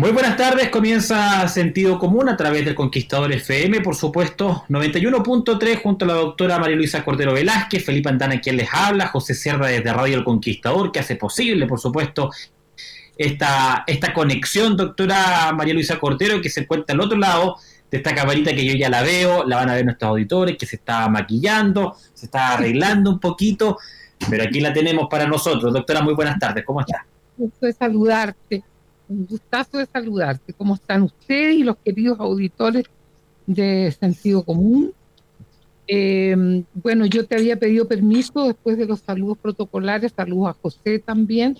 Muy buenas tardes, comienza Sentido Común a través del Conquistador FM, por supuesto, 91.3 junto a la doctora María Luisa Cordero Velázquez, Felipe Antana quien les habla, José Cerda desde Radio El Conquistador, que hace posible, por supuesto, esta, esta conexión, doctora María Luisa Cordero, que se encuentra al otro lado de esta camarita que yo ya la veo, la van a ver nuestros auditores, que se está maquillando, se está arreglando un poquito, pero aquí la tenemos para nosotros. Doctora, muy buenas tardes, ¿cómo está? Gusto saludarte un gustazo de saludarte. ¿Cómo están ustedes y los queridos auditores de Sentido Común? Eh, bueno, yo te había pedido permiso después de los saludos protocolares, saludos a José también,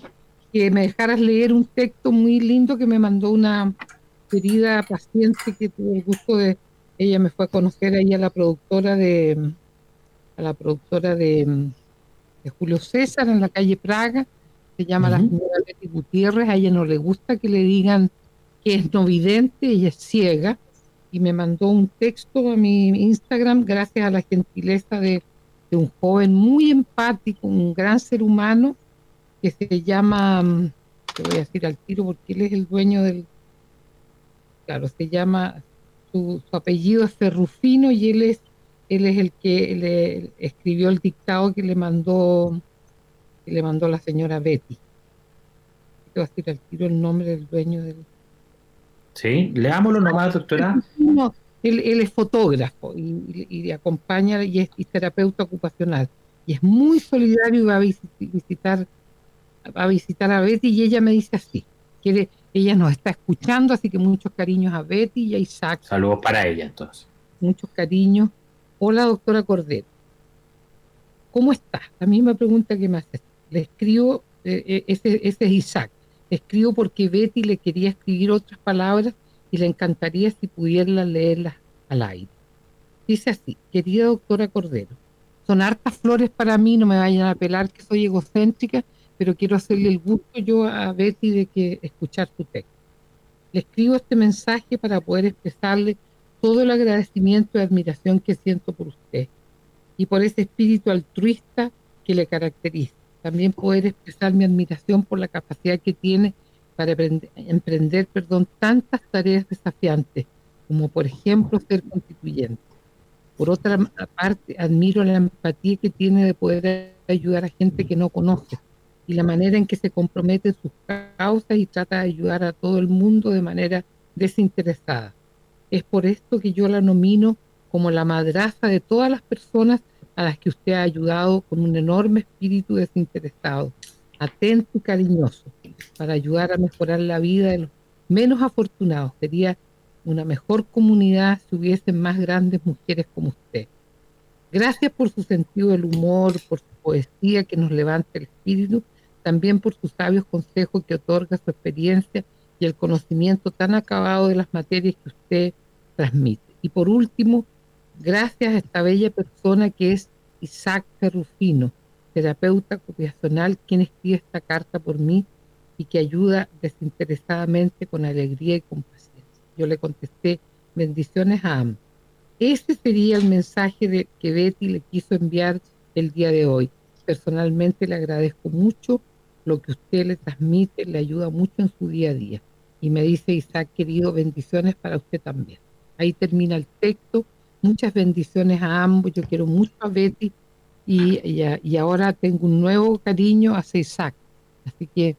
que me dejaras leer un texto muy lindo que me mandó una querida paciente que tuve el gusto de, ella me fue a conocer ahí a la productora de, a la productora de Julio César en la calle Praga, se llama la señora Betty Gutiérrez, a ella no le gusta que le digan que es no vidente, ella es ciega, y me mandó un texto a mi Instagram gracias a la gentileza de, un joven muy empático, un gran ser humano, que se llama, mm, te voy a decir al tiro porque él es el dueño del, claro, se llama, su, apellido es Ferrufino y él es, él es el que le escribió el dictado que le mandó que le mandó la señora Betty. Te va a decir al tiro el nombre del dueño del... Sí, leámoslo nomás, doctora. No, él, es fotógrafo y, y, acompaña y es terapeuta ocupacional. Y es muy solidario y va a visitar, va a visitar a Betty y ella me dice así, que ella nos está escuchando, así que muchos cariños a Betty y a Isaac. Saludos para ella entonces. Muchos cariños. Hola, doctora Cordero. ¿Cómo está? A mí me pregunta qué me hace le escribo, eh, eh, ese, es Isaac, le escribo porque Betty le quería escribir otras palabras y le encantaría si pudiera leerlas al aire. Dice así, querida doctora Cordero, son hartas flores para mí, no me vayan a pelar que soy egocéntrica, pero quiero hacerle el gusto yo a Betty de que escuchar su texto. Le escribo este mensaje para poder expresarle todo el agradecimiento y admiración que siento por usted y por ese espíritu altruista que le caracteriza también poder expresar mi admiración por la capacidad que tiene para emprender perdón, tantas tareas desafiantes, como por ejemplo ser constituyente. Por otra parte, admiro la empatía que tiene de poder ayudar a gente que no conoce y la manera en que se compromete en sus causas y trata de ayudar a todo el mundo de manera desinteresada. Es por esto que yo la nomino como la madraza de todas las personas a las que usted ha ayudado con un enorme espíritu desinteresado, atento y cariñoso, para ayudar a mejorar la vida de los menos afortunados. Sería una mejor comunidad si hubiesen más grandes mujeres como usted. Gracias por su sentido del humor, por su poesía que nos levanta el espíritu, también por sus sabios consejos que otorga su experiencia y el conocimiento tan acabado de las materias que usted transmite. Y por último, gracias a esta bella persona que es Isaac Ferrufino, terapeuta ocupacional, quien escribe esta carta por mí y que ayuda desinteresadamente con alegría y compasión. Yo le contesté, bendiciones a ambos. Ese sería el mensaje de, que Betty le quiso enviar el día de hoy. Personalmente le agradezco mucho lo que usted le transmite, le ayuda mucho en su día a día. Y me dice Isaac, querido, bendiciones para usted también. Ahí termina el texto. Muchas bendiciones a ambos. Yo quiero mucho a Betty y, y, ahora tengo un nuevo cariño hacia Isaac. Así que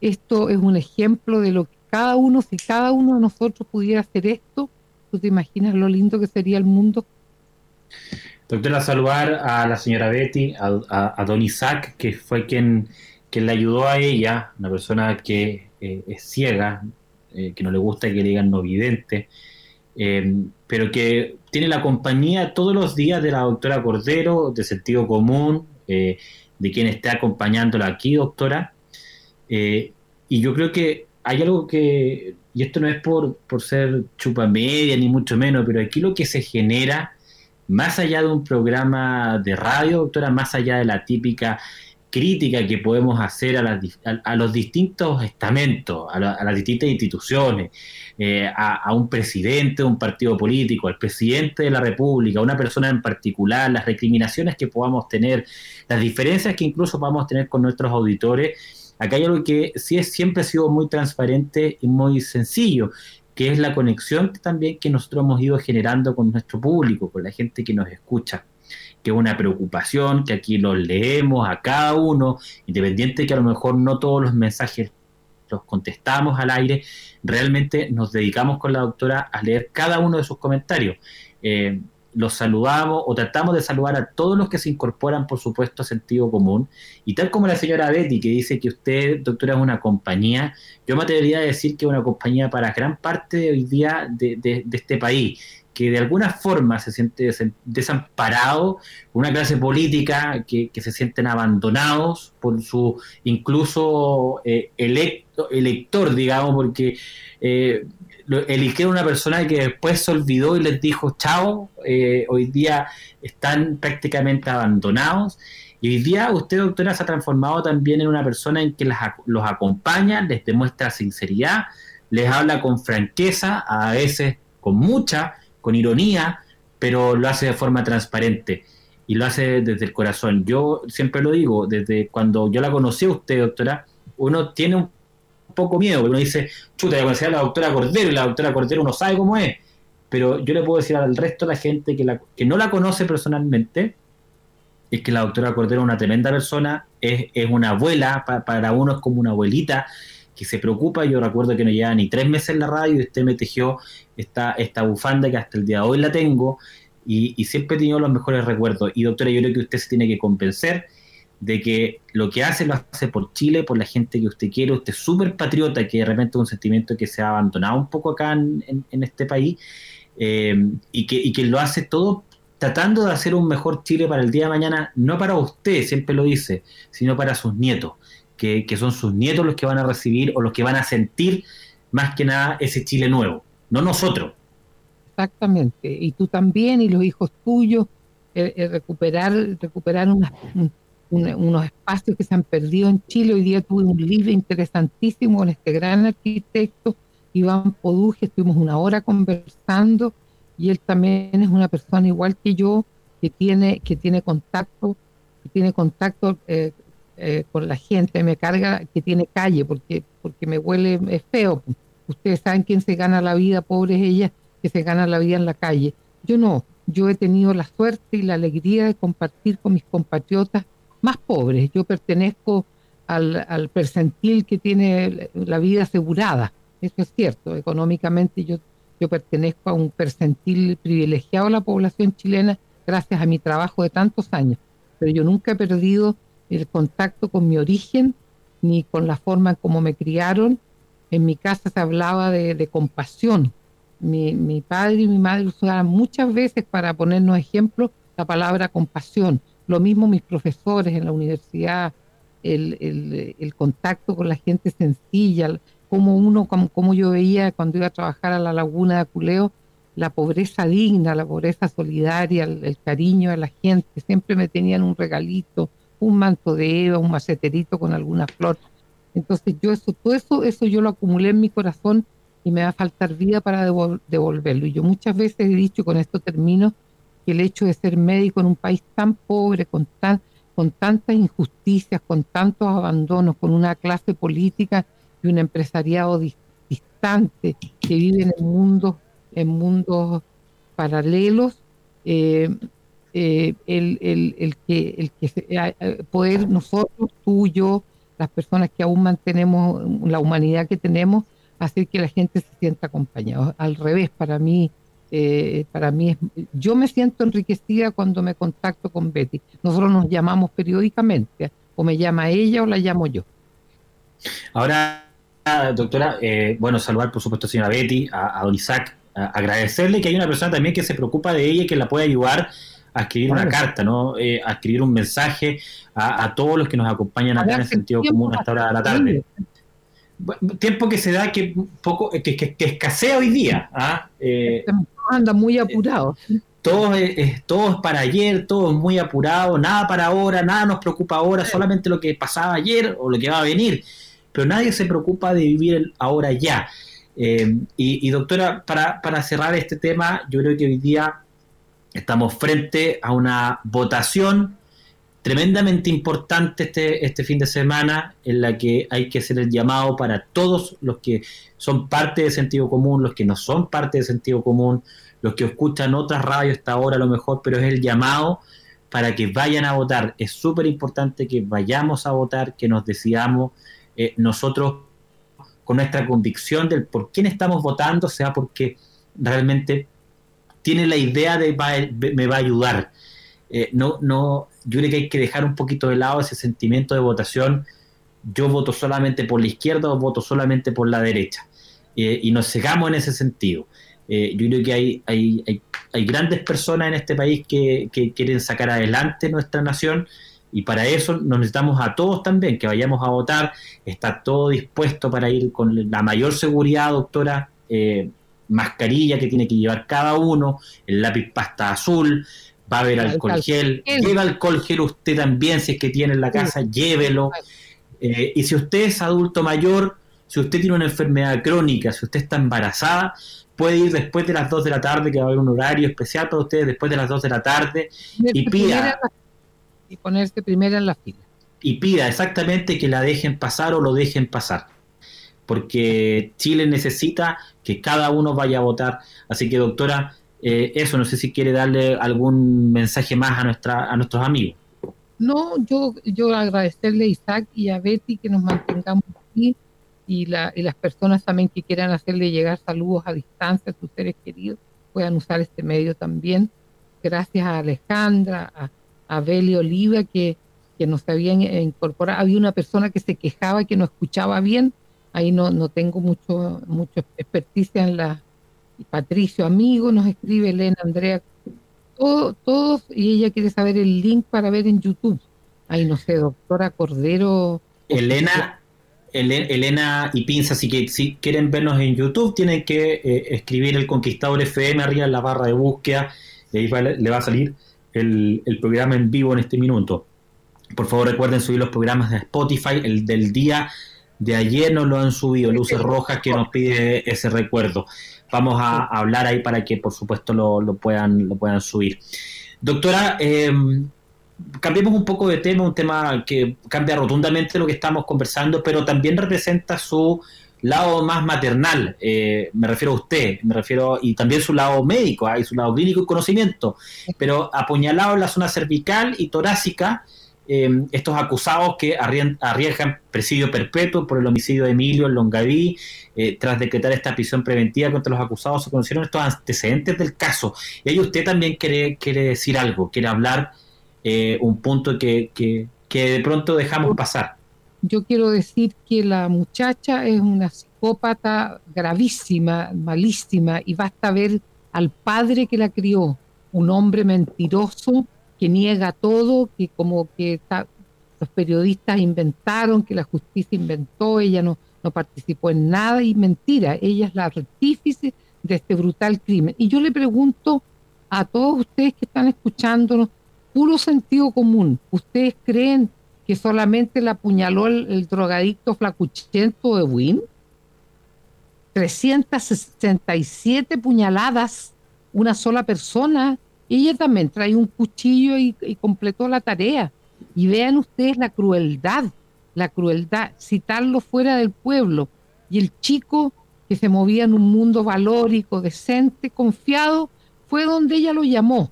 esto es un ejemplo de lo que cada uno, si cada uno de nosotros pudiera hacer esto, ¿tú te imaginas lo lindo que sería el mundo? Doctora, saludar a la señora Betty, a, don Isaac, que fue quien, quien le ayudó a ella, una persona que eh, es ciega, eh, que no le gusta que le digan no vidente, eh, pero que tiene la compañía todos los días de la doctora Cordero, de sentido común, de quien está acompañándola aquí, doctora. y yo creo que hay algo que, y esto no es por, por ser chupa media, ni mucho menos, pero aquí lo que se genera, más allá de un programa de radio, doctora, más allá de la típica crítica que podemos hacer a, a, los distintos estamentos, a, las distintas instituciones, eh, a, un presidente de un partido político, al presidente de la República, a una persona en particular, las recriminaciones que podamos tener, las diferencias que incluso podamos tener con nuestros auditores. Acá hay algo que sí es, siempre ha sido muy transparente y muy sencillo, que es la conexión también que nosotros hemos ido generando con nuestro público, con la gente que nos escucha que es una preocupación, que aquí los leemos a cada uno, independiente que a lo mejor no todos los mensajes los contestamos al aire, realmente nos dedicamos con la doctora a leer cada uno de sus comentarios. Eh, los saludamos o tratamos de saludar a todos los que se incorporan, por supuesto, a sentido común. Y tal como la señora Betty, que dice que usted, doctora, es una compañía, yo me atrevería a decir que es una compañía para gran parte de hoy día de, de este país que de alguna forma se siente desamparado, una clase política que, se sienten abandonados por su incluso eh, electo, elector, digamos, porque eh, eligieron una persona que después se olvidó y les dijo chao, eh, hoy día están prácticamente abandonados. Y hoy día usted, doctora, se ha transformado también en una persona en que los acompaña, les demuestra sinceridad, les habla con franqueza, a veces con mucha, con ironía, pero lo hace de forma transparente y lo hace desde el corazón. Yo siempre lo digo, desde cuando yo la conocí a usted, doctora, uno tiene un poco miedo, porque uno dice, chuta, ya conocí a la doctora Cordero y la doctora Cordero uno sabe cómo es, pero yo le puedo decir al resto de la gente que, la, que no la conoce personalmente, es que la doctora Cordero es una tremenda persona, es, es una abuela, para uno es como una abuelita, que se preocupa. Yo recuerdo que no llevaba ni tres meses en la radio y usted me tejió esta, esta bufanda que hasta el día de hoy la tengo y, siempre he tenido los mejores recuerdos. Y doctora, yo creo que usted se tiene que convencer de que lo que hace lo hace por Chile, por la gente que usted quiere, usted es súper patriota, que de repente es un sentimiento que se ha abandonado un poco acá en, este país, eh, y que lo hace todo tratando de hacer un mejor Chile para el día de mañana, no para usted, siempre lo dice, sino para sus nietos que, son sus nietos los que van a recibir o los que van a sentir más que nada ese Chile nuevo, no nosotros. Exactamente, y tú también y los hijos tuyos, eh, eh, recuperar, recuperar unos espacios que se han perdido en Chile. Hoy día tuve un libro interesantísimo con este gran arquitecto, Iván Poduje, estuvimos una hora conversando y él también es una persona igual que yo, que tiene, que tiene contacto, que tiene contacto eh, eh, con la gente, me carga que tiene calle, porque, porque me huele es feo. Ustedes saben quién se gana la vida, pobres ellas, que se gana la vida en la calle. Yo no, yo he tenido la suerte y la alegría de compartir con mis compatriotas más pobres. Yo pertenezco al, percentil que tiene la vida asegurada. Eso es cierto. Económicamente yo, yo pertenezco a un percentil privilegiado de la población chilena gracias a mi trabajo de tantos años. Pero yo nunca he perdido el contacto con mi origen ni con la forma en cómo me criaron. En mi casa se hablaba de, compasión. Mi, padre y mi madre usaban muchas veces para ponernos ejemplos la palabra compasión. Lo mismo mis profesores en la universidad, el, contacto con la gente sencilla, como uno, como, como, yo veía cuando iba a trabajar a la laguna de Aculeo, la pobreza digna, la pobreza solidaria, el, el cariño a la gente. Siempre me tenían un regalito, un manto de Eva, un maceterito con alguna flor. Entonces yo eso, todo eso, eso yo lo acumulé en mi corazón y me va a faltar vida para devolverlo. Y yo muchas veces he dicho, con esto termino, que el hecho de ser médico en un país tan pobre, con, tan, con tantas injusticias, con tantos abandonos, con una clase política y un empresariado distantes, que viven en mundos, en mundos paralelos, eh, eh, el, el, el, que, el que poder nosotros, tú, yo, las personas que aún mantenemos la humanidad que tenemos, hacer que la gente se sienta acompañada. Al revés, para mí, eh, para mí es, yo me siento enriquecida cuando me contacto con Betty. Nosotros nos llamamos periódicamente, o me llama ella o la llamo yo. Ahora, doctora, eh, bueno, saludar por supuesto a señora Betty, a, don Isaac, agradecerle que hay una persona también que se preocupa de ella y que la puede ayudar a escribir una carta, ¿no? Eh, a escribir un mensaje a, todos los que nos acompañan acá en el sentido común hasta hora de la tarde. Tiempo que se da que poco que, escasea hoy día. ¿ah? Eh, anda muy apurado. todo es, todo es para ayer, todo es muy apurado, nada para ahora, nada nos preocupa ahora, solamente lo que pasaba ayer o lo que va a venir. Pero nadie se preocupa de vivir el ahora ya. Eh, y, y, doctora, para, para cerrar este tema, yo creo que hoy día Estamos frente a una votación tremendamente importante este, este fin de semana en la que hay que hacer el llamado para todos los que son parte de sentido común, los que no son parte de sentido común, los que escuchan otras radios hasta ahora a lo mejor, pero es el llamado para que vayan a votar. Es súper importante que vayamos a votar, que nos decidamos eh, nosotros con nuestra convicción del por quién estamos votando, sea porque realmente tiene la idea de me va a ayudar. Eh, no, no, yo creo que hay que dejar un poquito de lado ese sentimiento de votación. Yo voto solamente por la izquierda o voto solamente por la derecha. Eh, y nos cegamos en ese sentido. Eh, yo creo que hay, hay, hay, hay, grandes personas en este país que, que, quieren sacar adelante nuestra nación y para eso nos necesitamos a todos también, que vayamos a votar. Está todo dispuesto para ir con la mayor seguridad, doctora mascarilla que tiene que llevar cada uno, el lápiz pasta azul, va a haber alcohol gel, lleva alcohol gel usted también, si es que tiene en la casa, llévelo. Eh, y si usted es adulto mayor, si usted tiene una enfermedad crónica, si usted está embarazada, puede ir después de las 2 de la tarde, que va a haber un horario especial para ustedes después de las 2 de la tarde, y pida... Y ponerse primero en la fila. Y pida exactamente que la dejen pasar o lo dejen pasar porque Chile necesita que cada uno vaya a votar. Así que, doctora, eh, eso, no sé si quiere darle algún mensaje más a, nuestra, a nuestros amigos. No, yo, yo agradecerle a Isaac y a Betty que nos mantengamos aquí y, la, y las personas también que quieran hacerle llegar saludos a distancia a sus seres queridos puedan usar este medio también. Gracias a Alejandra, a, a Beli Oliva que, que nos habían incorporado. Había una persona que se quejaba que no escuchaba bien ahí no, no tengo mucho, mucho experticia en la... Patricio, amigo, nos escribe Elena, Andrea, todo, todos, y ella quiere saber el link para ver en YouTube. Ahí no sé, doctora Cordero. Elena, Elena y Pinza, si, que, si quieren vernos en YouTube, tienen que eh, escribir el Conquistador FM arriba en la barra de búsqueda, y ahí le va a salir el, el, programa en vivo en este minuto. Por favor, recuerden subir los programas de Spotify, el del día de ayer nos lo han subido, luces rojas que nos pide ese recuerdo. Vamos a, hablar ahí para que por supuesto lo, puedan, lo puedan subir. Doctora, em, cambiemos un poco de tema, un tema que cambia rotundamente lo que estamos conversando, pero también representa su lado más maternal, eh, me refiero a usted, me refiero, y también su lado médico, hay su lado clínico y conocimiento, pero apuñalado en la zona cervical y torácica, Em, estos acusados que arriesgan presidio perpetuo por el homicidio de Emilio en Longaví, eh, tras decretar esta prisión preventiva contra los acusados, se conocieron estos antecedentes del caso. Y ahí usted también quiere, quiere decir algo, quiere hablar eh, un punto que, que, que de pronto dejamos pasar. Yo quiero decir que la muchacha es una psicópata gravísima, malísima, y basta ver al padre que la crió, un hombre mentiroso que niega todo, que como que los periodistas inventaron, que la justicia inventó, ella no, no participó en nada y mentira, ella es la artífice de este brutal crimen. Y yo le pregunto a todos ustedes que están escuchándonos, puro sentido común, ¿ustedes creen que solamente la apuñaló el, drogadicto flacuchento de Wynn? 367 puñaladas, una sola persona, ella también trae un cuchillo y, completó la tarea. Y vean ustedes la crueldad, la crueldad, citarlo fuera del pueblo. Y el chico que se movía en un mundo valórico, decente, confiado, fue donde ella lo llamó.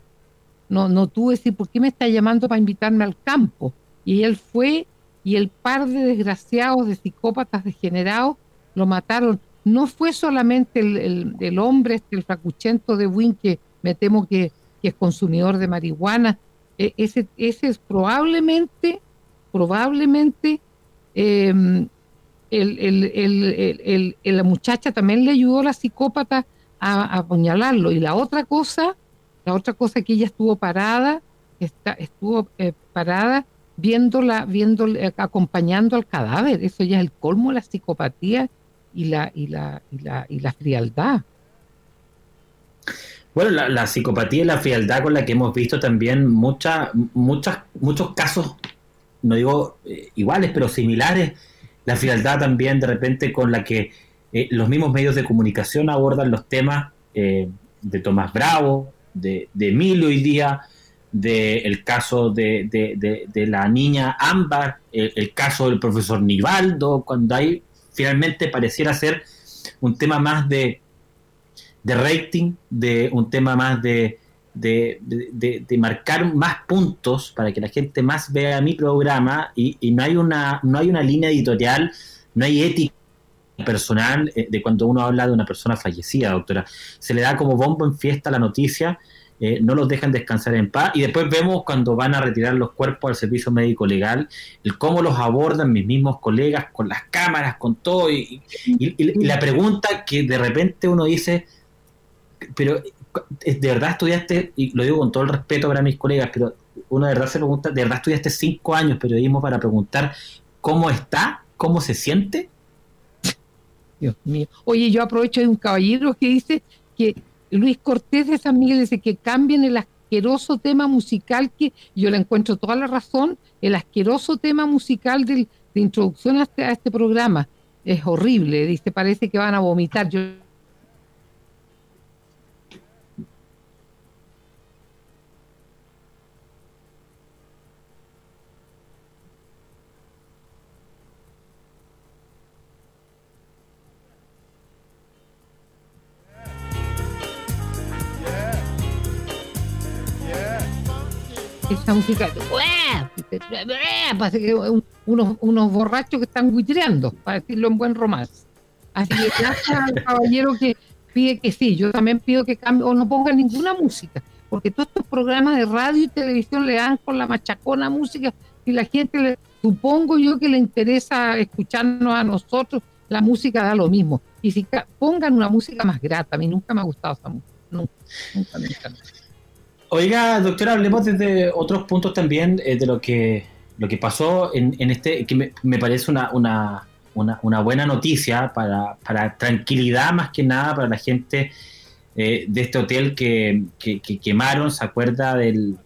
No, no tuve decir, ¿por qué me está llamando para invitarme al campo? Y él fue y el par de desgraciados, de psicópatas degenerados, lo mataron. No fue solamente el, hombre, este, el fracuchento de Wynn, que me temo que, es consumidor de marihuana. E, ese, ese es probablemente, probablemente, em, el, la muchacha también le ayudó a la psicópata a, apuñalarlo. Y la otra cosa, la otra cosa que ella estuvo parada, está, estuvo eh, parada viéndola, viéndole, eh, acompañando al cadáver. Eso ya es el colmo de la psicopatía y la, y la, y la, y la frialdad. Bueno, la, psicopatía y la frialdad con la que hemos visto también muchas, muchas, muchos casos, no digo eh, iguales, pero similares. La frialdad también de repente con la que eh, los mismos medios de comunicación abordan los temas de Tomás Bravo, de, de Emilio hoy día, del caso de, la niña Ámbar, el, caso del profesor Nivaldo, cuando hay finalmente pareciera ser un tema más de, de rating, de un tema más de, de, marcar más puntos para que la gente más vea mi programa y, y, no hay una no hay una línea editorial, no hay ética personal eh, de cuando uno habla de una persona fallecida, doctora. Se le da como bombo en fiesta la noticia eh, no los dejan descansar en paz. Y después vemos cuando van a retirar los cuerpos al servicio médico legal, el cómo los abordan mis mismos colegas con las cámaras, con todo. Y, la pregunta que de repente uno dice, pero ¿de verdad estudiaste, y lo digo con todo el respeto para mis colegas, pero uno de verdad se pregunta, ¿de verdad estudiaste cinco años periodismo para preguntar cómo está, cómo se siente? Dios mío. Oye, yo aprovecho de un caballero que dice que Luis Cortés de San Miguel dice que cambien el asqueroso tema musical que yo le encuentro toda la razón, el asqueroso tema musical de introducción a este, a este programa. Es horrible, dice, parece que van a vomitar. Yo esa música, parece que unos, unos borrachos que están buitreando, para decirlo en buen romance. Así que gracias al caballero que pide que sí, yo también pido que cambie o no ponga ninguna música, porque todos estos programas de radio y televisión le dan con la machacona música y la gente, le, supongo yo que le interesa escucharnos a nosotros, la música da lo mismo. Y si pongan una música más grata, a mí nunca me ha gustado esa música, nunca, nunca, nunca. Oiga, doctora, hablemos desde otros puntos también eh, de lo que lo que pasó en, este, que me, parece una, una, una, buena noticia para, para, tranquilidad más que nada para la gente eh, de este hotel que, quemaron, ¿se acuerda del...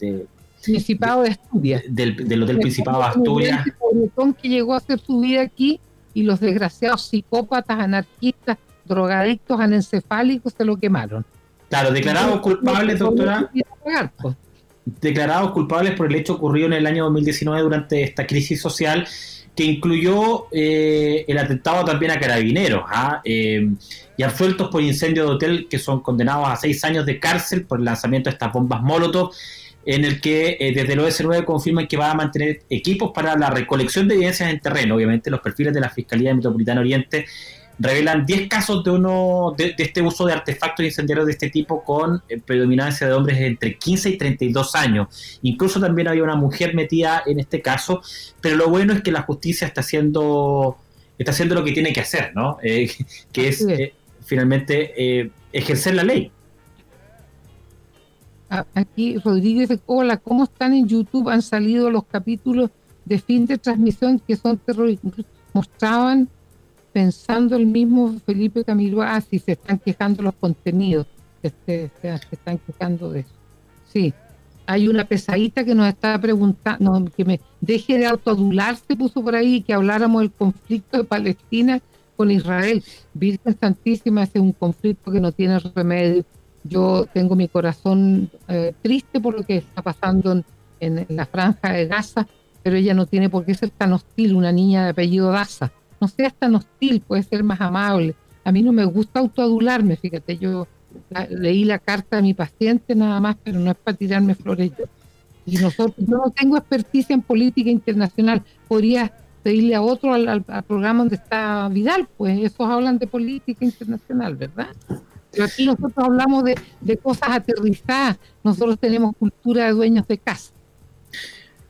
Principado de Asturias. Del, Hotel Principado de Asturias. que llegó a hacer su vida aquí y los desgraciados psicópatas, anarquistas, drogadictos, anencefálicos se lo quemaron. Claro, declarados culpables, doctora. Declarados culpables por el hecho ocurrido en el año 2019 durante esta crisis social que incluyó eh, el atentado también a carabineros ¿ah? eh, y absueltos por incendio de hotel que son condenados a seis años de cárcel por el lanzamiento de estas bombas Molotov en el que eh, desde el OS9 confirman que va a mantener equipos para la recolección de evidencias en terreno. Obviamente los perfiles de la Fiscalía Metropolitana Oriente revelan 10 casos de uno de, este uso de artefactos incendiarios de este tipo con eh, predominancia de hombres entre 15 y 32 años. Incluso también había una mujer metida en este caso, pero lo bueno es que la justicia está haciendo está haciendo lo que tiene que hacer, ¿no? Eh, que es eh, finalmente ejercer la ley. Aquí Rodríguez hola, ¿cómo están en YouTube? Han salido los capítulos de fin de transmisión que son terroristas. Mostraban pensando el mismo Felipe Camilo, ah, si se están quejando los contenidos, se, están quejando de eso. Sí, hay una pesadita que nos está preguntando, que me deje de autoadularse, puso por ahí, que habláramos del conflicto de Palestina con Israel. Virgen Santísima, es un conflicto que no tiene remedio. Yo tengo mi corazón eh, triste por lo que está pasando en, la franja de Gaza, pero ella no tiene por qué ser tan hostil, una niña de apellido Gaza no seas tan hostil, puede ser más amable. A mí no me gusta autoadularme, fíjate, yo leí la carta de mi paciente nada más, pero no es para tirarme flores. Y nosotros, yo no tengo experticia en política internacional, podría pedirle a otro al, programa donde está Vidal, pues esos hablan de política internacional, ¿verdad? Pero aquí nosotros hablamos de, de cosas aterrizadas, nosotros tenemos cultura de dueños de casa.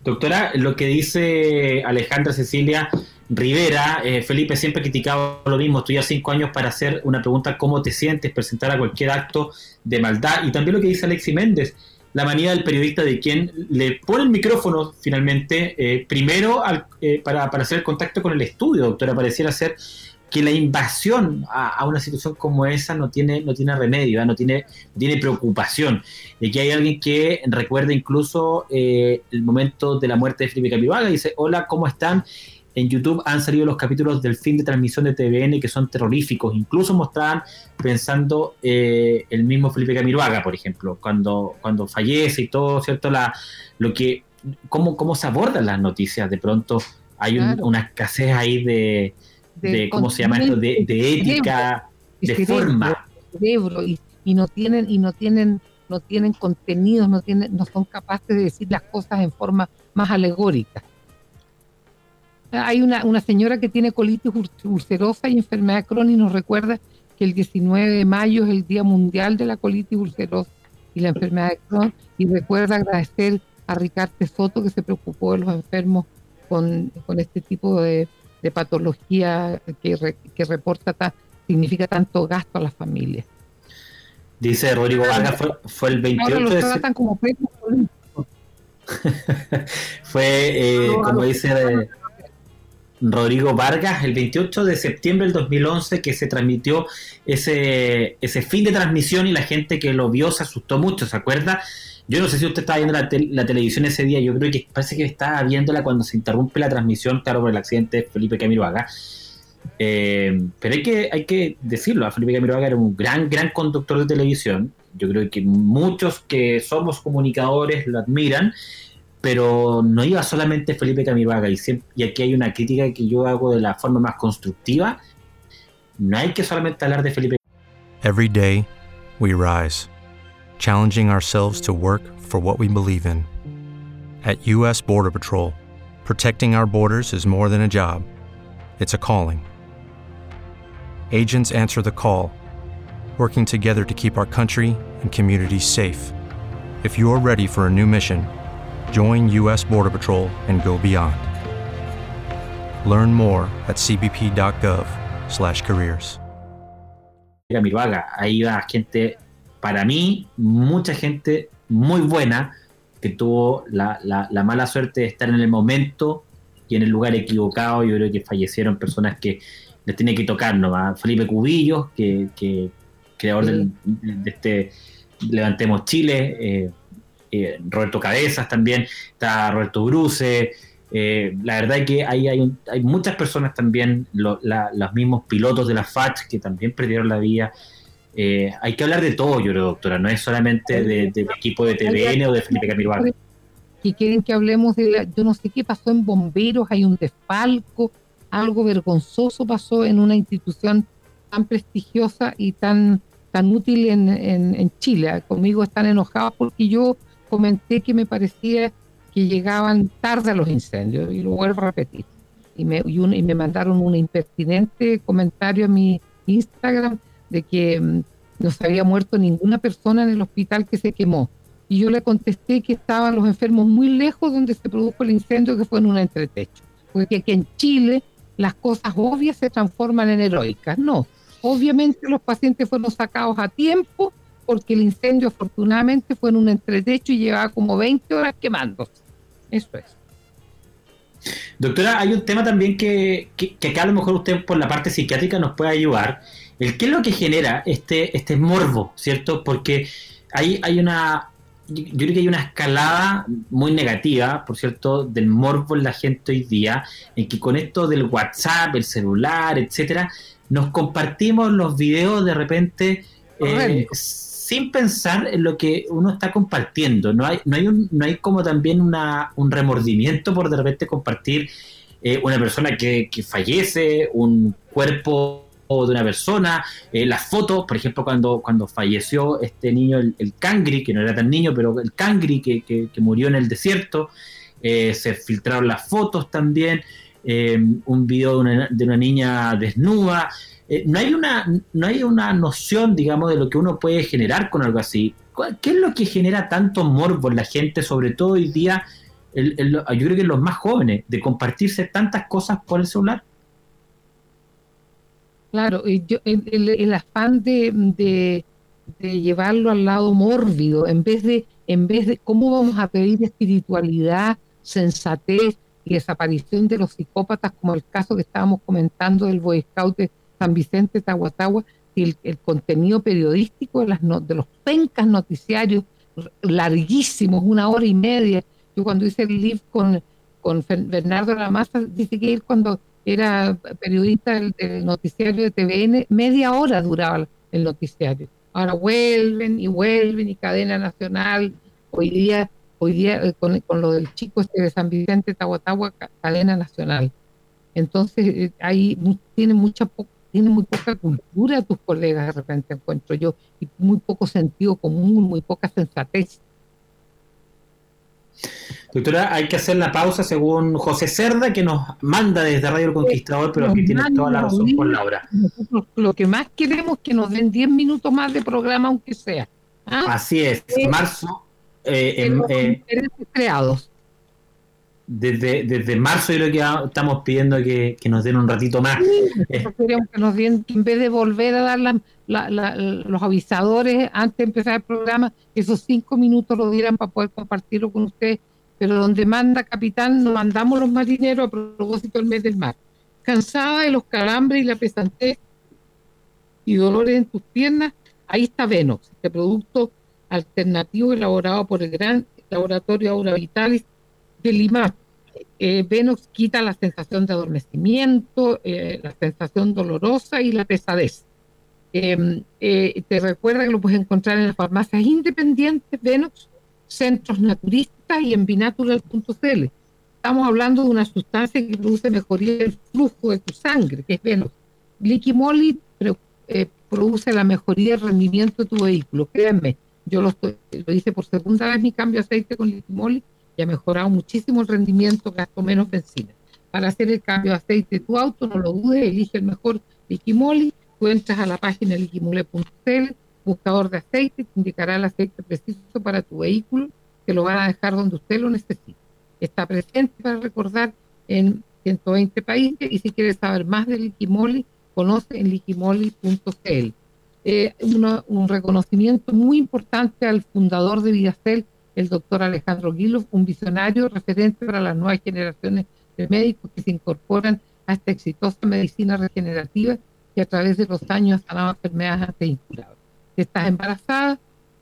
Doctora, lo que dice Alejandra Cecilia Rivera, eh, Felipe siempre ha criticado lo mismo, estoy a cinco años para hacer una pregunta, ¿cómo te sientes? Presentar a cualquier acto de maldad. Y también lo que dice Alexi Méndez, la manía del periodista de quien le pone el micrófono finalmente, eh, primero eh, para, para, hacer contacto con el estudio, doctora, pareciera ser que la invasión a, una situación como esa no tiene, no tiene remedio, ¿eh? no tiene, tiene preocupación. Y aquí hay alguien que recuerda incluso eh, el momento de la muerte de Felipe Camiroaga, dice, hola, ¿cómo están? En YouTube han salido los capítulos del fin de transmisión de TVN que son terroríficos, incluso mostraban pensando eh, el mismo Felipe Camiroaga, por ejemplo, cuando, cuando fallece y todo, ¿cierto? La, lo que, cómo, cómo se abordan las noticias, de pronto hay una escasez ahí de, de, ¿cómo se llama esto? De, ética, de, forma. Cerebro, y, no tienen, y no tienen, no tienen contenidos, no tienen, no son capaces de decir las cosas en forma más alegórica. Hay una, una señora que tiene colitis ulcerosa y enfermedad crónica y nos recuerda que el 19 de mayo es el Día Mundial de la Colitis Ulcerosa y la enfermedad de Crohn y recuerda agradecer a Ricardo Soto que se preocupó de los enfermos con, con este tipo de, de patología que, que reporta significa tanto gasto a las familias. Dice Rodrigo Vargas, fue, el 28 de septiembre. fue, eh, como dice Rodrigo Vargas, el 28 de septiembre del 2011 que se transmitió ese, ese fin de transmisión y la gente que lo vio se asustó mucho, ¿se acuerda? Yo no sé si usted estaba viendo la, televisión ese día, yo creo que parece que estaba viéndola cuando se interrumpe la transmisión, claro, por el accidente de Felipe Camiroaga. Eh, pero hay que, hay que decirlo, Felipe Camiroaga era un gran, gran conductor de televisión. Yo creo que muchos que somos comunicadores lo admiran, pero no iba solamente Felipe Camiroaga. Y, y aquí hay una crítica que yo hago de la forma más constructiva. No hay que solamente hablar de Felipe. Every day we rise. challenging ourselves to work for what we believe in. At U.S. Border Patrol, protecting our borders is more than a job, it's a calling. Agents answer the call, working together to keep our country and communities safe. If you're ready for a new mission, join U.S. Border Patrol and go beyond. Learn more at cbp.gov/careers. Ahí va gente para mí, mucha gente muy buena que tuvo la, mala suerte de estar en el momento y en el lugar equivocado. Yo creo que fallecieron personas que les tiene que tocar nomás. Felipe Cubillos, que, creador de este Levantemos Chile, eh, eh, Roberto Cabezas también, está Roberto Bruce. Eh, la verdad es que hay, hay, hay muchas personas también, los mismos pilotos de la FAT que también perdieron la vida. Eh, hay que hablar de todo, yo creo, doctora, no es solamente del equipo de TVN o de Felipe Camilo Que quieren que hablemos de, la, yo no sé qué pasó en bomberos, hay un desfalco, algo vergonzoso pasó en una institución tan prestigiosa y tan, tan útil en, en, Chile. Conmigo están enojados porque yo comenté que me parecía que llegaban tarde a los incendios, y lo vuelvo a repetir. Y me, y me mandaron un impertinente comentario a mi Instagram de que mm, no se había muerto ninguna persona en el hospital que se quemó. Y yo le contesté que estaban los enfermos muy lejos donde se produjo el incendio, que fue en un entretecho. Porque aquí en Chile las cosas obvias se transforman en heroicas. No, obviamente los pacientes fueron sacados a tiempo porque el incendio afortunadamente fue en un entretecho y llevaba como 20 horas quemándose. Eso es. Doctora, hay un tema también que, que, que acá a lo mejor usted por la parte psiquiátrica nos puede ayudar, el qué es lo que genera este, este morbo, ¿cierto? Porque hay, hay una, yo creo que hay una escalada muy negativa, por cierto, del morbo en la gente hoy día, en que con esto del WhatsApp, el celular, etcétera, nos compartimos los videos de repente eh, sin pensar en lo que uno está compartiendo. No hay, no hay, un, no hay como también una, un remordimiento por de repente compartir eh, una persona que, que fallece, un cuerpo de una persona, eh, las fotos, por ejemplo, cuando, cuando falleció este niño, el, Cangri, que no era tan niño, pero el Cangri que, que, murió en el desierto, eh, se filtraron las fotos también, eh, un video de una, de una niña desnuda. No, hay una, no hay una noción, digamos, de lo que uno puede generar con algo así. ¿Qué es lo que genera tanto morbo en la gente, sobre todo hoy día, yo creo que los más jóvenes, de compartirse tantas cosas por el celular? Claro, yo, el, afán de, llevarlo al lado mórbido, en vez de, en vez de cómo vamos a pedir espiritualidad, sensatez y desaparición de los psicópatas, como el caso que estábamos comentando del Boy Scout de San Vicente Tahuatahua, y el, contenido periodístico de, las de los pencas noticiarios larguísimos, una hora y media. Yo cuando hice el live con, con Bernardo Lamasa, dice que él cuando era periodista del, noticiario de TVN, media hora duraba el noticiario. Ahora vuelven y vuelven y cadena nacional. Hoy día, hoy día eh, con, lo del chico este de San Vicente Tahuatahua, cadena nacional. Entonces, eh, ahí tiene mucha tiene muy poca cultura tus colegas de repente encuentro yo y muy poco sentido común, muy poca sensatez. Doctora, hay que hacer la pausa según José Cerda, que nos manda desde Radio El Conquistador, pero que tiene toda la razón por Laura. lo que más queremos es que nos den 10 minutos más de programa, aunque sea. ¿Ah? Así es, marzo. Eh, eh, creados. Desde, desde marzo yo creo que estamos pidiendo que, nos den un ratito más. Eh. queremos que nos den, en vez de volver a dar los avisadores antes de empezar el programa, esos cinco minutos lo dieran para poder compartirlo con ustedes pero donde manda capitán nos mandamos los marineros a propósito del mes del mar. Cansada de los calambres y la pesantez y dolores en tus piernas, ahí está Venox, este producto alternativo elaborado por el gran laboratorio Aura Vitalis Lima. Eh, Venox quita la sensación de adormecimiento, eh, la sensación dolorosa y la pesadez. Em, eh, te recuerda que lo puedes encontrar en las farmacias independientes Venox, centros naturistas y en binatural.cl. Estamos hablando de una sustancia que produce mejoría del flujo de tu sangre, que es Venus. Liquimoli eh, produce la mejoría del rendimiento de tu vehículo. Créanme, yo lo, lo hice por segunda vez mi cambio de aceite con Liquimoli y ha mejorado muchísimo el rendimiento, gasto menos benzina. Para hacer el cambio de aceite de tu auto, no lo dudes, elige el mejor Liquimoli. Tú entras a la página liquimole.cl, buscador de aceite, te indicará el aceite preciso para tu vehículo que lo van a dejar donde usted lo necesite. Está presente para recordar en 120 países y si quiere saber más de Liquimoli, conoce en liquimoli.cl. Eh, un reconocimiento muy importante al fundador de Vidacel, el doctor Alejandro Guilo, un visionario referente para las nuevas generaciones de médicos que se incorporan a esta exitosa medicina regenerativa que a través de los años ha sanado enfermedades antes incurables. Si estás embarazada,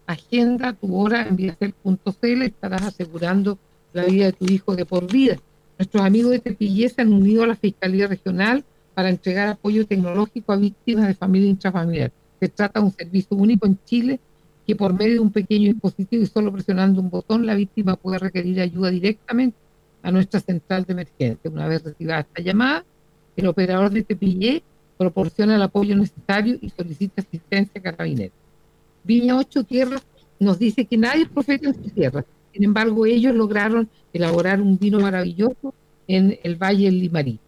agenda tu hora en viacel.cl, estarás asegurando la vida de tu hijo de por vida. Nuestros amigos de Tepillé se han unido a la Fiscalía Regional para entregar apoyo tecnológico a víctimas de familia intrafamiliar. Se trata de un servicio único en Chile que por medio de un pequeño dispositivo y solo presionando un botón, la víctima puede requerir ayuda directamente a nuestra central de emergencia. Una vez recibida esta llamada, el operador de Tepillé proporciona el apoyo necesario y solicita asistencia a carabineros. Viña Ocho Tierras nos dice que nadie es profeta en su tierra. Sin embargo, ellos lograron elaborar un vino maravilloso en el Valle del Limarí.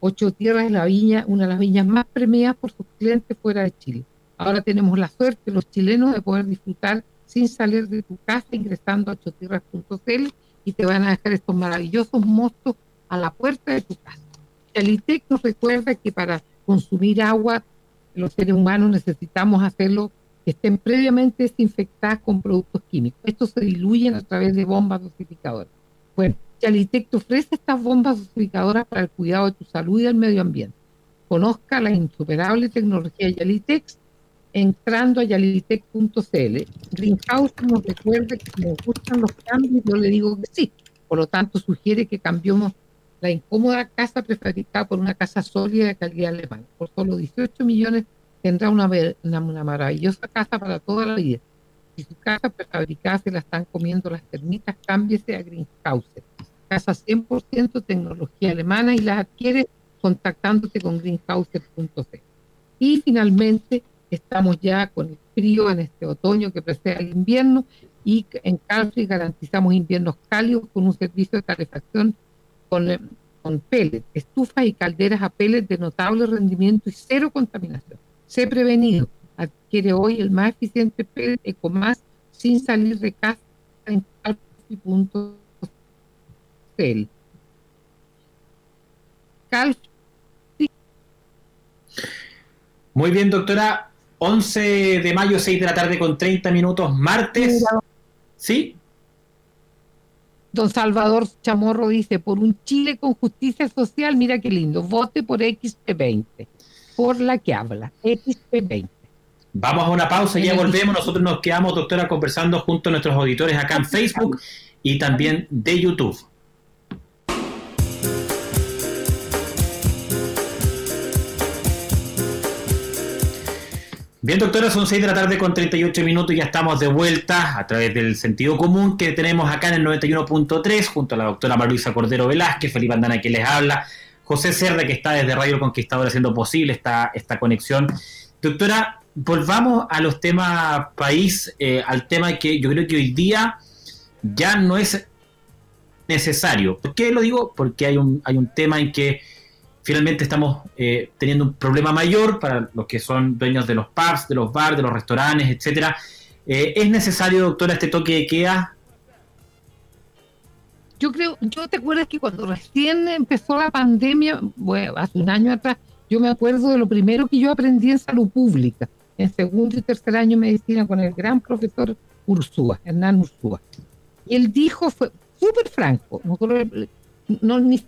Ocho Tierras es la viña, una de las viñas más premiadas por sus clientes fuera de Chile. Ahora tenemos la suerte, los chilenos, de poder disfrutar sin salir de tu casa ingresando a ochotierras.cl y te van a dejar estos maravillosos mostos a la puerta de tu casa. Chalitec nos recuerda que para consumir agua, los seres humanos necesitamos hacerlo que estén previamente desinfectadas con productos químicos. Estos se diluyen a través de bombas dosificadoras. Bueno, Yalitec te ofrece estas bombas dosificadoras para el cuidado de tu salud y del medio ambiente. Conozca la insuperable tecnología Yalitex entrando a yalitec.cl. Greenhouse nos recuerda que si nos gustan los cambios, yo le digo que sí. Por lo tanto, sugiere que cambiemos la incómoda casa prefabricada por una casa sólida de calidad alemana. Por solo 18 millones tendrá una, una, maravillosa casa para toda la vida. Si su casa prefabricada se la están comiendo las termitas, cámbiese a Greenhouse. Casa 100% tecnología alemana y las adquiere contactándote con greenhouse.c. Y finalmente estamos ya con el frío en este otoño que precede al invierno y en Calfrey garantizamos inviernos cálidos con un servicio de calefacción con, eh, con pellets, estufas y calderas a pellets de notable rendimiento y cero contaminación. Se prevenido. Adquiere hoy el más eficiente pellet Ecomás sin salir de casa en calfrey.cl. Calfrey. Muy bien, doctora. 11 de mayo, 6 de la tarde con 30 minutos, martes. ¿Sí? Don Salvador Chamorro dice, por un Chile con justicia social, mira qué lindo, vote por XP20, por la que habla, XP20. Vamos a una pausa y ya volvemos. Nosotros nos quedamos, doctora, conversando junto a nuestros auditores acá en Facebook y también de YouTube. Bien, doctora, son 6 de la tarde con 38 minutos y ya estamos de vuelta a través del sentido común que tenemos acá en el 91.3 junto a la doctora Maruisa Cordero Velázquez, Felipe Andana que les habla, José Cerda que está desde Radio Conquistador haciendo posible esta, esta conexión. Doctora, volvamos a los temas país, eh, al tema que yo creo que hoy día ya no es necesario. ¿Por qué lo digo? Porque hay un, hay un tema en que finalmente estamos eh, teniendo un problema mayor para los que son dueños de los pubs, de los bars, de los restaurantes, etcétera. Eh, ¿Es necesario, doctora, este toque de queda? Yo creo, yo te acuerdas que cuando recién empezó la pandemia, bueno, hace un año atrás, yo me acuerdo de lo primero que yo aprendí en salud pública, en segundo y tercer año de medicina con el gran profesor Ursúa, Hernán Ursúa. Y él dijo, fue súper franco, no ni,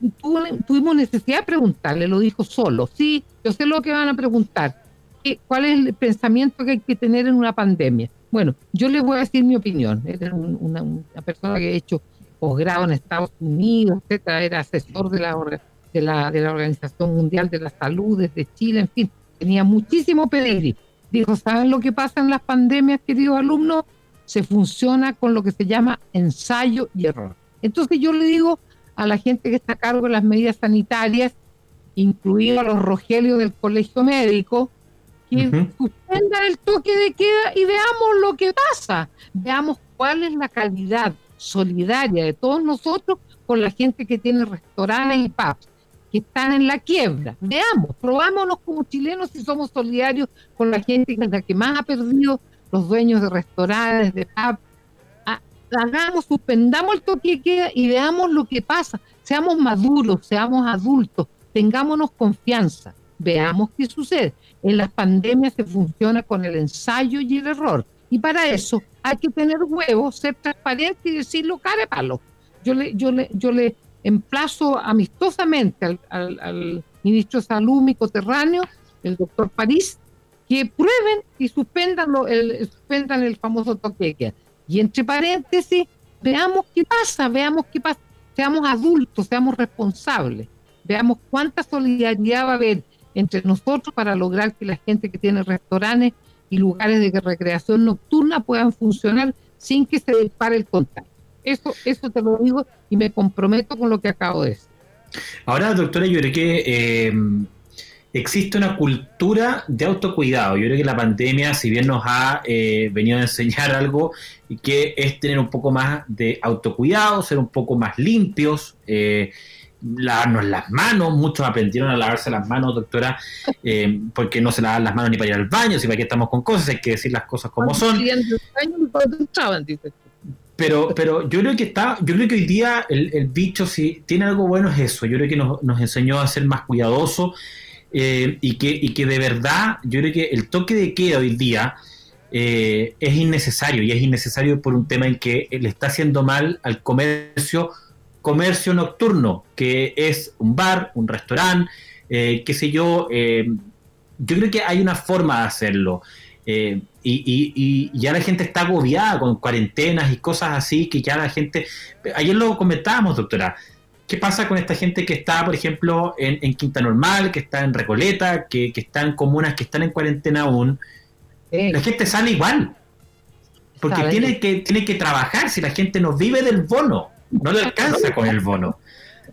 tuvimos necesidad de preguntarle, lo dijo solo. Sí, yo sé lo que van a preguntar. ¿Cuál es el pensamiento que hay que tener en una pandemia? Bueno, yo les voy a decir mi opinión. Era una, persona que ha hecho posgrado en Estados Unidos, etcétera, era asesor de la, de, la, de la Organización Mundial de la Salud desde Chile, en fin, tenía muchísimo pedigrí. Dijo, ¿saben lo que pasa en las pandemias, queridos alumnos? Se funciona con lo que se llama ensayo y error. Entonces yo le digo, a la gente que está a cargo de las medidas sanitarias, incluido a los Rogelios del Colegio Médico, que suspendan el toque de queda y veamos lo que pasa. Veamos cuál es la calidad solidaria de todos nosotros con la gente que tiene restaurantes y pubs que están en la quiebra. Veamos, probámonos como chilenos si somos solidarios con la gente que es la que más ha perdido, los dueños de restaurantes, de pubs, hagamos, suspendamos el toque de queda y veamos lo que pasa. Seamos maduros, seamos adultos, tengámonos confianza, veamos qué sucede. En las pandemias se funciona con el ensayo y el error. Y para eso hay que tener huevos, ser transparente y decirlo cara palo. Yo le, yo le, yo le emplazo amistosamente al, ministro de Salud micoterráneo, el doctor París, que prueben y suspendan, el, suspendan el famoso toque de queda. Y entre paréntesis, veamos qué pasa, veamos qué pasa, seamos adultos, seamos responsables, veamos cuánta solidaridad va a haber entre nosotros para lograr que la gente que tiene restaurantes y lugares de recreación nocturna puedan funcionar sin que se dispare el contagio. Eso, eso te lo digo y me comprometo con lo que acabo de decir. Ahora, doctora, yo eh, existe una cultura de autocuidado. Yo creo que la pandemia, si bien nos ha eh, venido a enseñar algo, que es tener un poco más de autocuidado, ser un poco más limpios, eh, lavarnos las manos. Muchos aprendieron a lavarse las manos, doctora, eh, porque no se lavan las manos ni para ir al baño, si para qué estamos con cosas, hay que decir las cosas como son. Pero, pero yo creo que está, yo creo que hoy día el, bicho si tiene algo bueno es eso. Yo creo que nos, nos enseñó a ser más cuidadosos eh, y, que, y que de verdad yo creo que el toque de queda hoy día eh, es innecesario y es innecesario por un tema en que le está haciendo mal al comercio, comercio nocturno, que es un bar, un restaurante, eh, qué sé yo. yo creo que hay una forma de hacerlo. y, y, ya la gente está agobiada con cuarentenas y cosas así, que ya la gente... Ayer lo comentábamos, doctora, ¿Qué pasa con esta gente que está, por ejemplo, en, Quinta Normal, que está en Recoleta, que, está en comunas que están en cuarentena aún? La gente sale igual. Porque tiene que, tiene que trabajar si la gente no vive del bono. No le alcanza con el bono.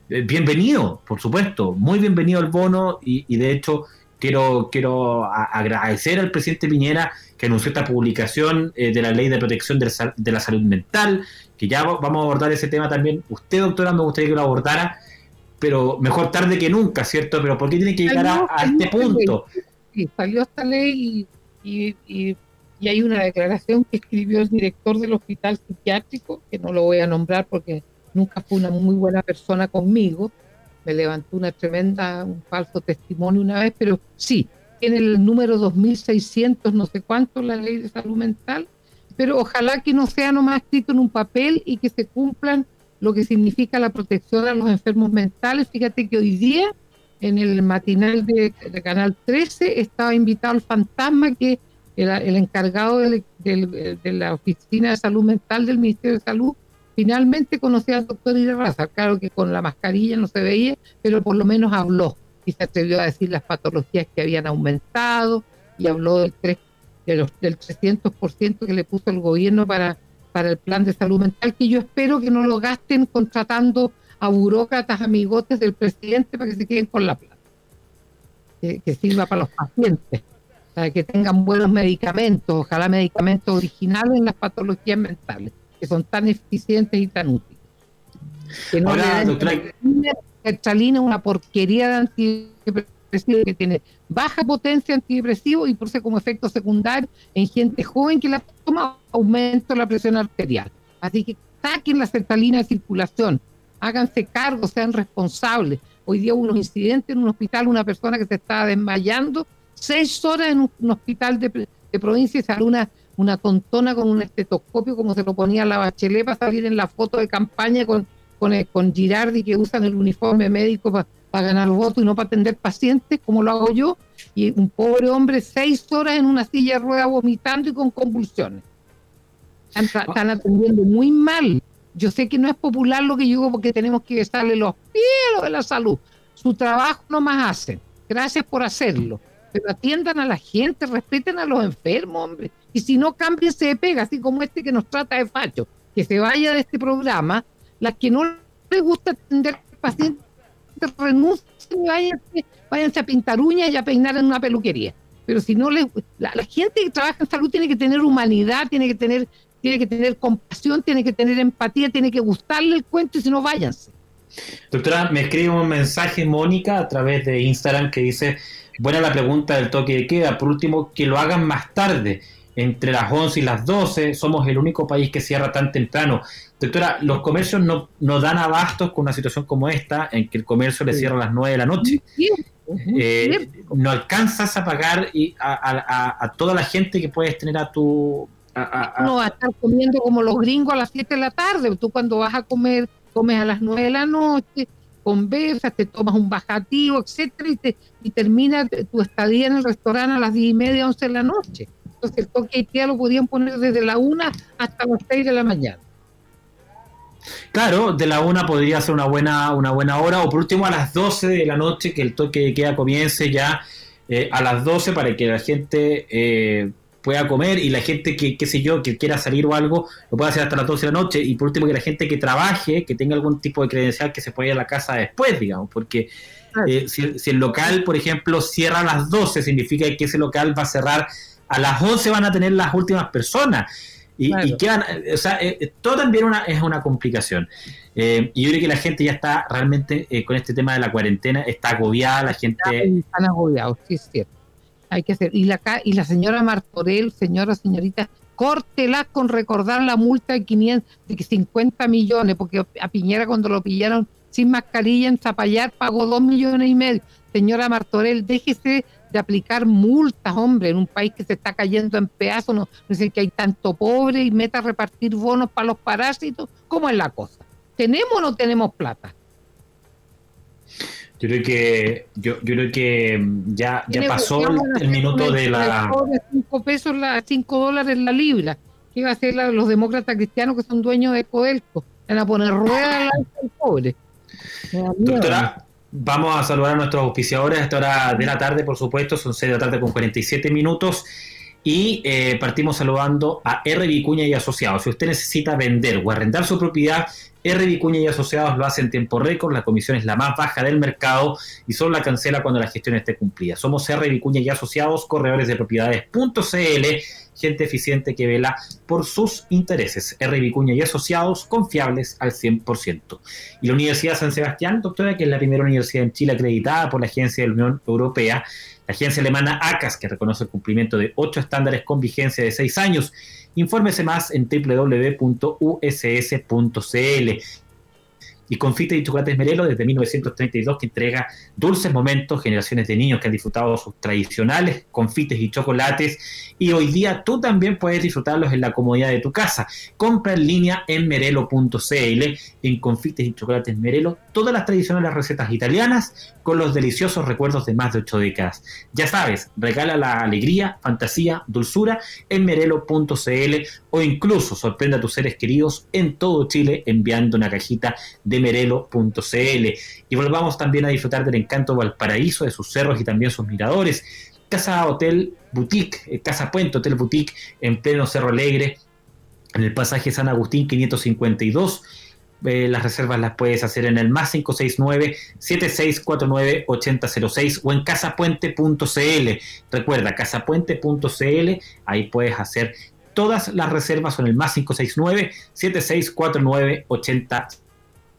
Eh, bienvenido, por supuesto. Muy bienvenido al bono y, de hecho quiero, quiero agradecer al presidente Piñera que anunció esta publicación eh, de la ley de protección de, la salud mental, que ya vamos a abordar ese tema también. Usted, doctora, me gustaría que lo abordara, pero mejor tarde que nunca, ¿cierto? Pero ¿por qué tiene que llegar a, este punto? Sí, salió esta ley y, y, hay una declaración que escribió el director del hospital psiquiátrico, que no lo voy a nombrar porque nunca fue una muy buena persona conmigo, me levantó una tremenda, un falso testimonio una vez, pero sí, tiene el número 2600, no sé cuánto, la ley de salud mental, pero ojalá que no sea nomás escrito en un papel y que se cumplan lo que significa la protección a los enfermos mentales. Fíjate que hoy día en el matinal de, Canal 13 estaba invitado el fantasma que el encargado de, la Oficina de Salud Mental del Ministerio de Salud finalmente conocí al doctor Raza, claro que con la mascarilla no se veía, pero por lo menos habló y se atrevió a decir las patologías que habían aumentado y habló del, 3, de los, del 300% que le puso el gobierno para, para el plan de salud mental, que yo espero que no lo gasten contratando a burócratas amigotes del presidente para que se queden con la plata, que, que sirva para los pacientes, para que tengan buenos medicamentos, ojalá medicamentos originales en las patologías mentales que son tan eficientes y tan útiles. Que no Ahora, doctora... sertralina una porquería de que tiene baja potencia antidepresivo y ser como efecto secundario en gente joven que la toma aumento la presión arterial. Así que saquen la sertralina de circulación, háganse cargo, sean responsables. Hoy día hubo unos incidentes en un hospital, una persona que se estaba desmayando, seis horas en un, hospital de, de provincia y salió una una tontona con un estetoscopio como se lo ponía la bachelet para salir en la foto de campaña con, con, con Girardi que usan el uniforme médico para ganar votos y no para atender pacientes como lo hago yo y un pobre hombre seis horas en una silla de rueda vomitando y con convulsiones. Están, atendiendo muy mal. Yo sé que no es popular lo que yo digo porque tenemos que besarle los pies de la salud. Su trabajo no más hacen. Gracias por hacerlo. Pero atiendan a la gente, respeten a los enfermos, hombre. Y si no, cámbiense de pega, así como este que nos trata de facho, que se vaya de este programa. Las que no les gusta atender pacientes, renuncien váyanse, váyanse a pintar uñas y a peinar en una peluquería. Pero si no les, la, la gente que trabaja en salud tiene que tener humanidad, tiene que tener, tiene que tener compasión, tiene que tener empatía, tiene que gustarle el cuento y si no, váyanse. Doctora, me escribe un mensaje Mónica a través de Instagram que dice, buena la pregunta del toque de queda, por último, que lo hagan más tarde, entre las 11 y las 12, somos el único país que cierra tan temprano. Doctora, los comercios no, no dan abastos con una situación como esta, en que el comercio le cierra a las 9 de la noche. Eh, no alcanzas a pagar y a, toda la gente que puedes tener a tu... no va a estar comiendo como los gringos a las 7 de la tarde. Tú cuando vas a comer, comes a las 9 de la noche, conversas, te tomas un bajativo, etcétera, y, te, y termina tu estadía en el restaurante a las 10 y media, 11 de la noche. Entonces el toque de lo podían poner desde la 1 hasta las 6 de la mañana. Claro, de la 1 podría ser una buena, una buena hora, o por último a las 12 de la noche, que el toque de queda comience ya eh, a las 12 para que la gente eh, pueda comer y la gente que, qué sé yo, que quiera salir o algo, lo pueda hacer hasta las 12 de la noche. Y por último, que la gente que trabaje, que tenga algún tipo de credencial, que se pueda ir a la casa después, digamos, porque eh, si, si, el local, por ejemplo, cierra a las 12, significa que ese local va a cerrar a las 11 van a tener las últimas personas. Y, quedan, o sea, eh, todo también una, es una complicación. Eh, y yo creo que la gente ya está realmente eh, con este tema de la cuarentena, está agobiada, la gente... Están agobiados, sí es cierto. Hay que hacer. Y la, y la señora Martorell, señora, señorita, córtela con recordar la multa de, 500, de 50 millones, porque a Piñera cuando lo pillaron sin mascarilla en Zapallar pagó 2 millones y medio. Señora Martorell, déjese de aplicar multas, hombre, en un país que se está cayendo en pedazos, no, no que hay tanto pobre y meta a repartir bonos para los parásitos, ¿cómo es la cosa? ¿Tenemos o no tenemos plata? Yo creo que yo, yo creo que ya, ya pasó el, minuto de la... 5 pesos, la, 5 dólares la libra. ¿Qué va a hacer los demócratas cristianos que son dueños de Codelco? Van a poner ruedas al pobre. Doctora, Vamos a saludar a nuestros auspiciadores a esta hora de la tarde, por supuesto, son 6 de la tarde con 47 minutos. Y eh, partimos saludando a R. Vicuña y Asociados. Si usted necesita vender o arrendar su propiedad, R. Vicuña y Asociados lo hace en tiempo récord, la comisión es la más baja del mercado y solo la cancela cuando la gestión esté cumplida. Somos R. Vicuña y Asociados, corredores de propiedades.cl, gente eficiente que vela por sus intereses. R. Vicuña y Asociados, confiables al 100%. Y la Universidad San Sebastián, doctora, que es la primera universidad en Chile acreditada por la Agencia de la Unión Europea, la agencia alemana ACAS, que reconoce el cumplimiento de ocho estándares con vigencia de seis años. Infórmese más en www.uss.cl y Confite y Chocolates Merelo desde 1932 que entrega dulces momentos, generaciones de niños que han disfrutado sus tradicionales confites y chocolates y hoy día tú también puedes disfrutarlos en la comodidad de tu casa. Compra en línea en merelo.cl en Confites y Chocolates Merelo todas las tradicionales recetas italianas con los deliciosos recuerdos de más de ocho décadas. Ya sabes, regala la alegría, fantasía, dulzura en merelo.cl o incluso sorprenda a tus seres queridos en todo Chile enviando una cajita de merelo.cl. Y volvamos también a disfrutar del encanto Valparaíso, de sus cerros y también sus miradores. Casa Hotel Boutique, eh, Casa Puente Hotel Boutique en pleno Cerro Alegre, en el pasaje San Agustín 552. Eh, las reservas las puedes hacer en el más 569-7649-8006 o en casapuente.cl. Recuerda, casapuente.cl, ahí puedes hacer todas las reservas en el más 569-7649-8006.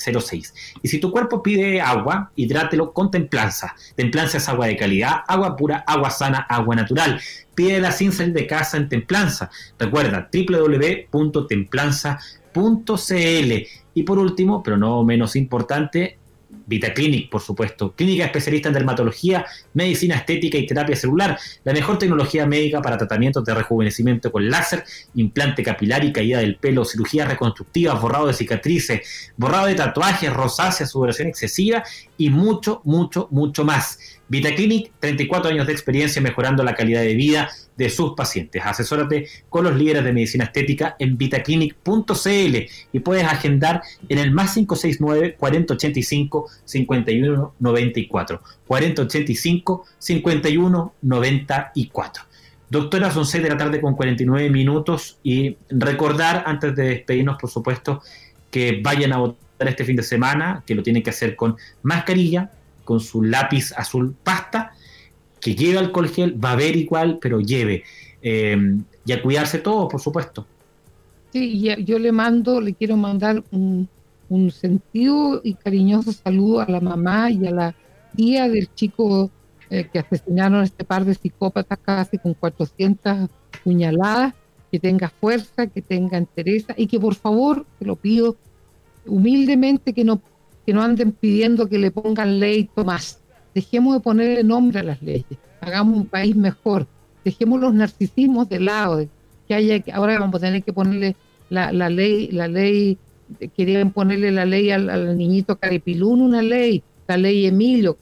06. Y si tu cuerpo pide agua, hidrátelo con templanza. Templanza es agua de calidad, agua pura, agua sana, agua natural. Pídela sin salir de casa en Templanza. Recuerda www.templanza.cl. Y por último, pero no menos importante, VitaClinic, por supuesto. Clínica especialista en dermatología, medicina estética y terapia celular. La mejor tecnología médica para tratamientos de rejuvenecimiento con láser, implante capilar y caída del pelo, cirugía reconstructiva, borrado de cicatrices, borrado de tatuajes, rosácea, sudoración excesiva y mucho, mucho, mucho más. VitaClinic, 34 años de experiencia mejorando la calidad de vida de sus pacientes. Asesórate con los líderes de medicina estética en vitaclinic.cl y puedes agendar en el más 569 4085 5194. 4085 5194. Doctora, son 6 de la tarde con 49 minutos y recordar antes de despedirnos, por supuesto, que vayan a votar este fin de semana, que lo tienen que hacer con mascarilla, con su lápiz azul pasta, que lleve alcohol gel, va a haber igual, pero lleve. Eh, y a cuidarse todo, por supuesto. Sí, yo le mando, le quiero mandar un, sentido y cariñoso saludo a la mamá y a la tía del chico eh, que asesinaron a este par de psicópatas casi con 400 puñaladas, que tenga fuerza, que tenga entereza y que por favor, te lo pido humildemente, que no que no anden pidiendo que le pongan ley Tomás. Dejemos de ponerle nombre a las leyes, hagamos un país mejor, dejemos los narcisismos de lado, que haya ahora vamos a tener que ponerle la, ley, la ley, querían ponerle la ley al, niñito Caripilún, una ley, la ley Emilio.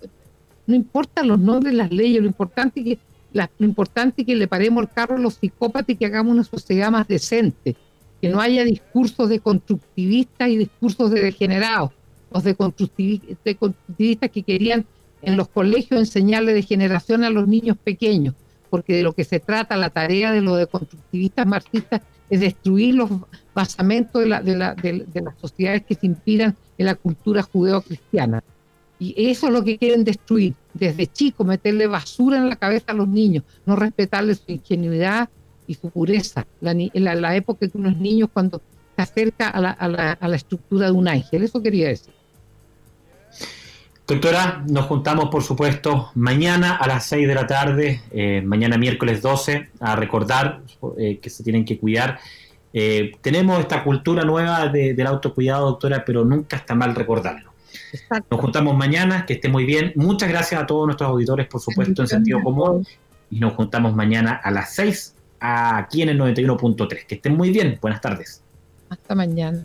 No importan los nombres de las leyes, lo importante es que lo importante es que le paremos el carro a los psicópatas y que hagamos una sociedad más decente, que no haya discursos de constructivistas y discursos de degenerados los de constructivistas que querían en los colegios enseñarle de generación a los niños pequeños, porque de lo que se trata la tarea de los de constructivistas marxistas es destruir los basamentos de, la, de, la, de, las sociedades que se inspiran en la cultura judeo-cristiana. Y eso es lo que quieren destruir, desde chicos, meterle basura en la cabeza a los niños, no respetarles su ingenuidad y su pureza. La, la, la época que unos niños cuando se acerca a la, a, la, a la estructura de un ángel, eso quería decir. Doctora, nos juntamos por supuesto mañana a las 6 de la tarde, eh, mañana miércoles 12, a recordar eh, que se tienen que cuidar. Eh, tenemos esta cultura nueva del autocuidado, doctora, pero nunca está mal recordarlo. Nos juntamos mañana, que esté muy bien. Muchas gracias a todos nuestros auditores, por supuesto, en sentido común. Y nos juntamos mañana a las 6 aquí en el 91.3. Que estén muy bien. Buenas tardes. Hasta mañana.